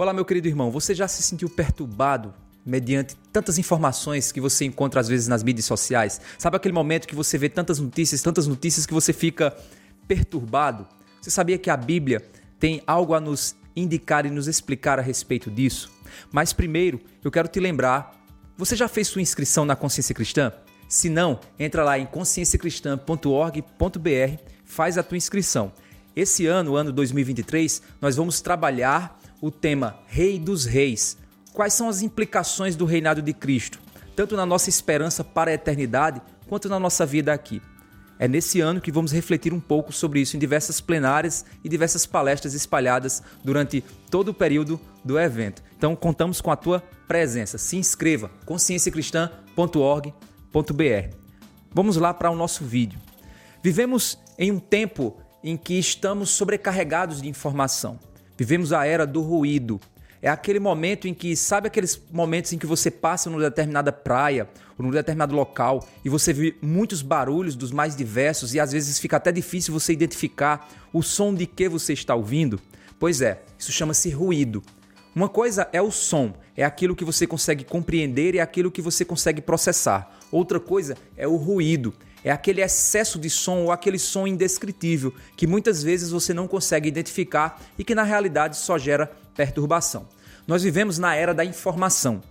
Olá, meu querido irmão, você já se sentiu perturbado mediante tantas informações que você encontra às vezes nas mídias sociais? Sabe aquele momento que você vê tantas notícias, tantas notícias que você fica perturbado? Você sabia que a Bíblia tem algo a nos indicar e nos explicar a respeito disso? Mas primeiro, eu quero te lembrar, você já fez sua inscrição na Consciência Cristã? Se não, entra lá em conscienciacristã.org.br, faz a tua inscrição. Esse ano, ano 2023, nós vamos trabalhar o tema Rei dos Reis. Quais são as implicações do reinado de Cristo, tanto na nossa esperança para a eternidade, quanto na nossa vida aqui? É nesse ano que vamos refletir um pouco sobre isso em diversas plenárias e diversas palestras espalhadas durante todo o período do evento. Então contamos com a tua presença. Se inscreva conscienciacristã.org.br. Vamos lá para o nosso vídeo. Vivemos em um tempo em que estamos sobrecarregados de informação. Vivemos a era do ruído. É aquele momento em que, sabe aqueles momentos em que você passa numa determinada praia ou num determinado local e você vê muitos barulhos dos mais diversos e às vezes fica até difícil você identificar o som de que você está ouvindo? Pois é, isso chama-se ruído. Uma coisa é o som, é aquilo que você consegue compreender e é aquilo que você consegue processar. Outra coisa é o ruído, é aquele excesso de som ou aquele som indescritível que muitas vezes você não consegue identificar e que na realidade só gera perturbação. Nós vivemos na era da informação.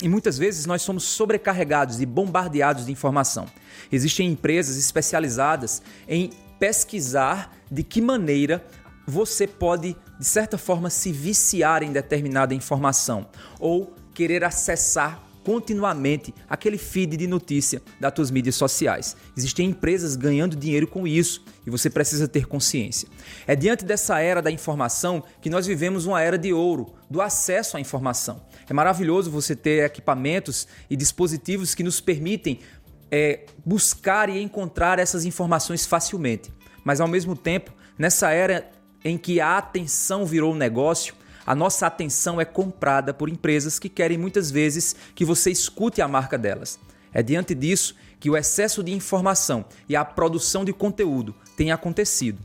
E muitas vezes nós somos sobrecarregados e bombardeados de informação. Existem empresas especializadas em pesquisar de que maneira você pode, de certa forma, se viciar em determinada informação ou querer acessar continuamente aquele feed de notícia das tuas mídias sociais. Existem empresas ganhando dinheiro com isso e você precisa ter consciência. É diante dessa era da informação que nós vivemos uma era de ouro, do acesso à informação. É maravilhoso você ter equipamentos e dispositivos que nos permitem é, buscar e encontrar essas informações facilmente. Mas ao mesmo tempo, nessa era em que a atenção virou um negócio, a nossa atenção é comprada por empresas que querem muitas vezes que você escute a marca delas. É diante disso que o excesso de informação e a produção de conteúdo tem acontecido.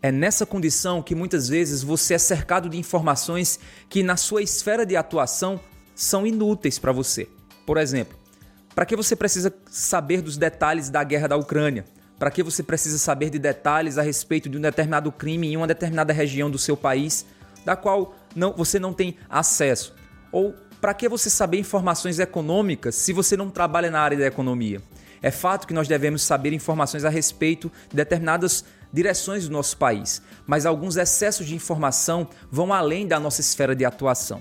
É nessa condição que muitas vezes você é cercado de informações que, na sua esfera de atuação, são inúteis para você. Por exemplo, para que você precisa saber dos detalhes da guerra da Ucrânia? Para que você precisa saber de detalhes a respeito de um determinado crime em uma determinada região do seu país, da qual não, você não tem acesso? Ou para que você saber informações econômicas se você não trabalha na área da economia? É fato que nós devemos saber informações a respeito de determinadas direções do nosso país, mas alguns excessos de informação vão além da nossa esfera de atuação.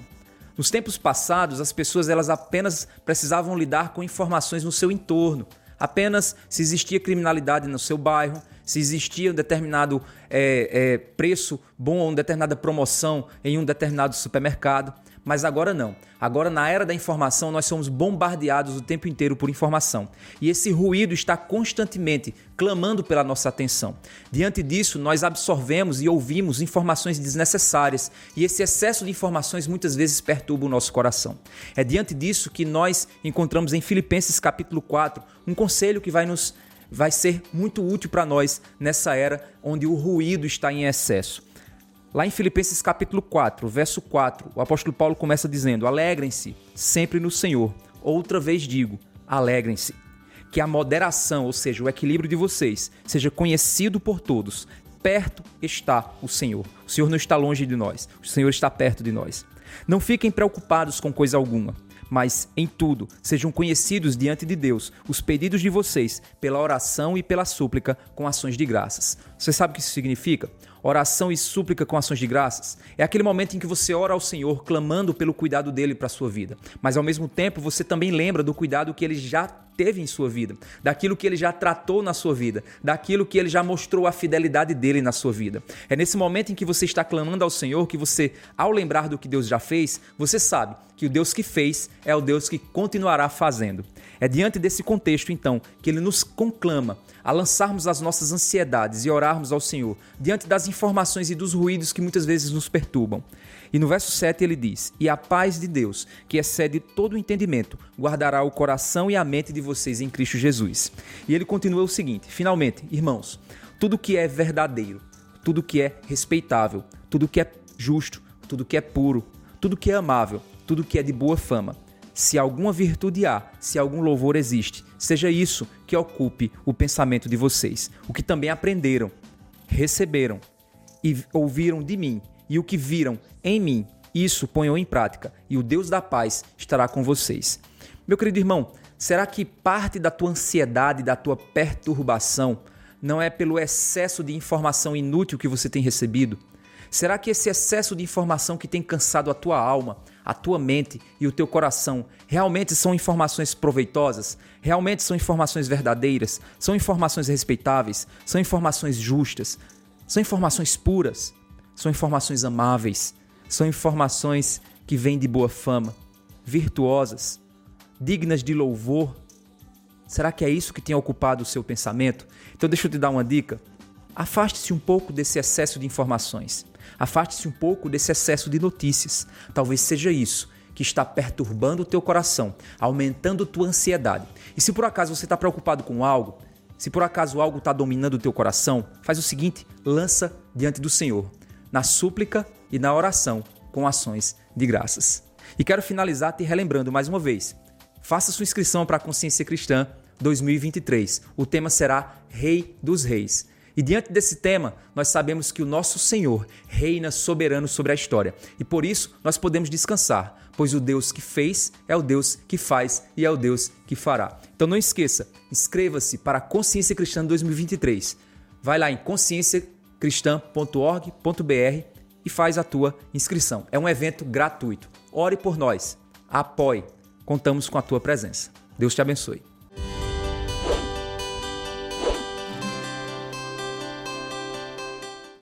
Nos tempos passados, as pessoas elas apenas precisavam lidar com informações no seu entorno, apenas se existia criminalidade no seu bairro, se existia um determinado é, é, preço bom ou uma determinada promoção em um determinado supermercado. Mas agora não. Agora, na era da informação, nós somos bombardeados o tempo inteiro por informação. E esse ruído está constantemente clamando pela nossa atenção. Diante disso, nós absorvemos e ouvimos informações desnecessárias. E esse excesso de informações muitas vezes perturba o nosso coração. É diante disso que nós encontramos em Filipenses capítulo 4 um conselho que vai nos vai ser muito útil para nós nessa era onde o ruído está em excesso. Lá em Filipenses capítulo 4, verso 4, o apóstolo Paulo começa dizendo: Alegrem-se sempre no Senhor. Outra vez digo: alegrem-se. Que a moderação, ou seja, o equilíbrio de vocês, seja conhecido por todos. Perto está o Senhor. O Senhor não está longe de nós, o Senhor está perto de nós. Não fiquem preocupados com coisa alguma mas em tudo sejam conhecidos diante de Deus os pedidos de vocês pela oração e pela súplica com ações de graças. Você sabe o que isso significa? Oração e súplica com ações de graças é aquele momento em que você ora ao Senhor clamando pelo cuidado dele para a sua vida, mas ao mesmo tempo você também lembra do cuidado que ele já teve em sua vida, daquilo que ele já tratou na sua vida, daquilo que ele já mostrou a fidelidade dele na sua vida. É nesse momento em que você está clamando ao Senhor que você, ao lembrar do que Deus já fez, você sabe que o Deus que fez é o Deus que continuará fazendo. É diante desse contexto, então, que ele nos conclama a lançarmos as nossas ansiedades e orarmos ao Senhor, diante das informações e dos ruídos que muitas vezes nos perturbam. E no verso 7 ele diz: E a paz de Deus, que excede todo o entendimento, guardará o coração e a mente de vocês em Cristo Jesus. E ele continua o seguinte: Finalmente, irmãos, tudo que é verdadeiro, tudo que é respeitável, tudo que é justo, tudo que é puro, tudo que é amável, tudo que é de boa fama. Se alguma virtude há, se algum louvor existe, seja isso que ocupe o pensamento de vocês. O que também aprenderam, receberam e ouviram de mim, e o que viram em mim, isso ponham em prática, e o Deus da paz estará com vocês. Meu querido irmão, será que parte da tua ansiedade, da tua perturbação, não é pelo excesso de informação inútil que você tem recebido? Será que esse excesso de informação que tem cansado a tua alma, a tua mente e o teu coração realmente são informações proveitosas? Realmente são informações verdadeiras? São informações respeitáveis? São informações justas? São informações puras? São informações amáveis? São informações que vêm de boa fama, virtuosas, dignas de louvor? Será que é isso que tem ocupado o seu pensamento? Então deixa eu te dar uma dica. Afaste-se um pouco desse excesso de informações. Afaste-se um pouco desse excesso de notícias. Talvez seja isso que está perturbando o teu coração, aumentando tua ansiedade. E se por acaso você está preocupado com algo, se por acaso algo está dominando o teu coração, faz o seguinte: lança diante do Senhor, na súplica e na oração, com ações de graças. E quero finalizar te relembrando mais uma vez: faça sua inscrição para a Consciência Cristã 2023. O tema será Rei dos Reis. E diante desse tema, nós sabemos que o nosso Senhor reina soberano sobre a história. E por isso nós podemos descansar, pois o Deus que fez é o Deus que faz e é o Deus que fará. Então não esqueça, inscreva-se para a Consciência Cristã 2023. Vai lá em conscienciacristã.org.br e faz a tua inscrição. É um evento gratuito. Ore por nós. Apoie. Contamos com a tua presença. Deus te abençoe.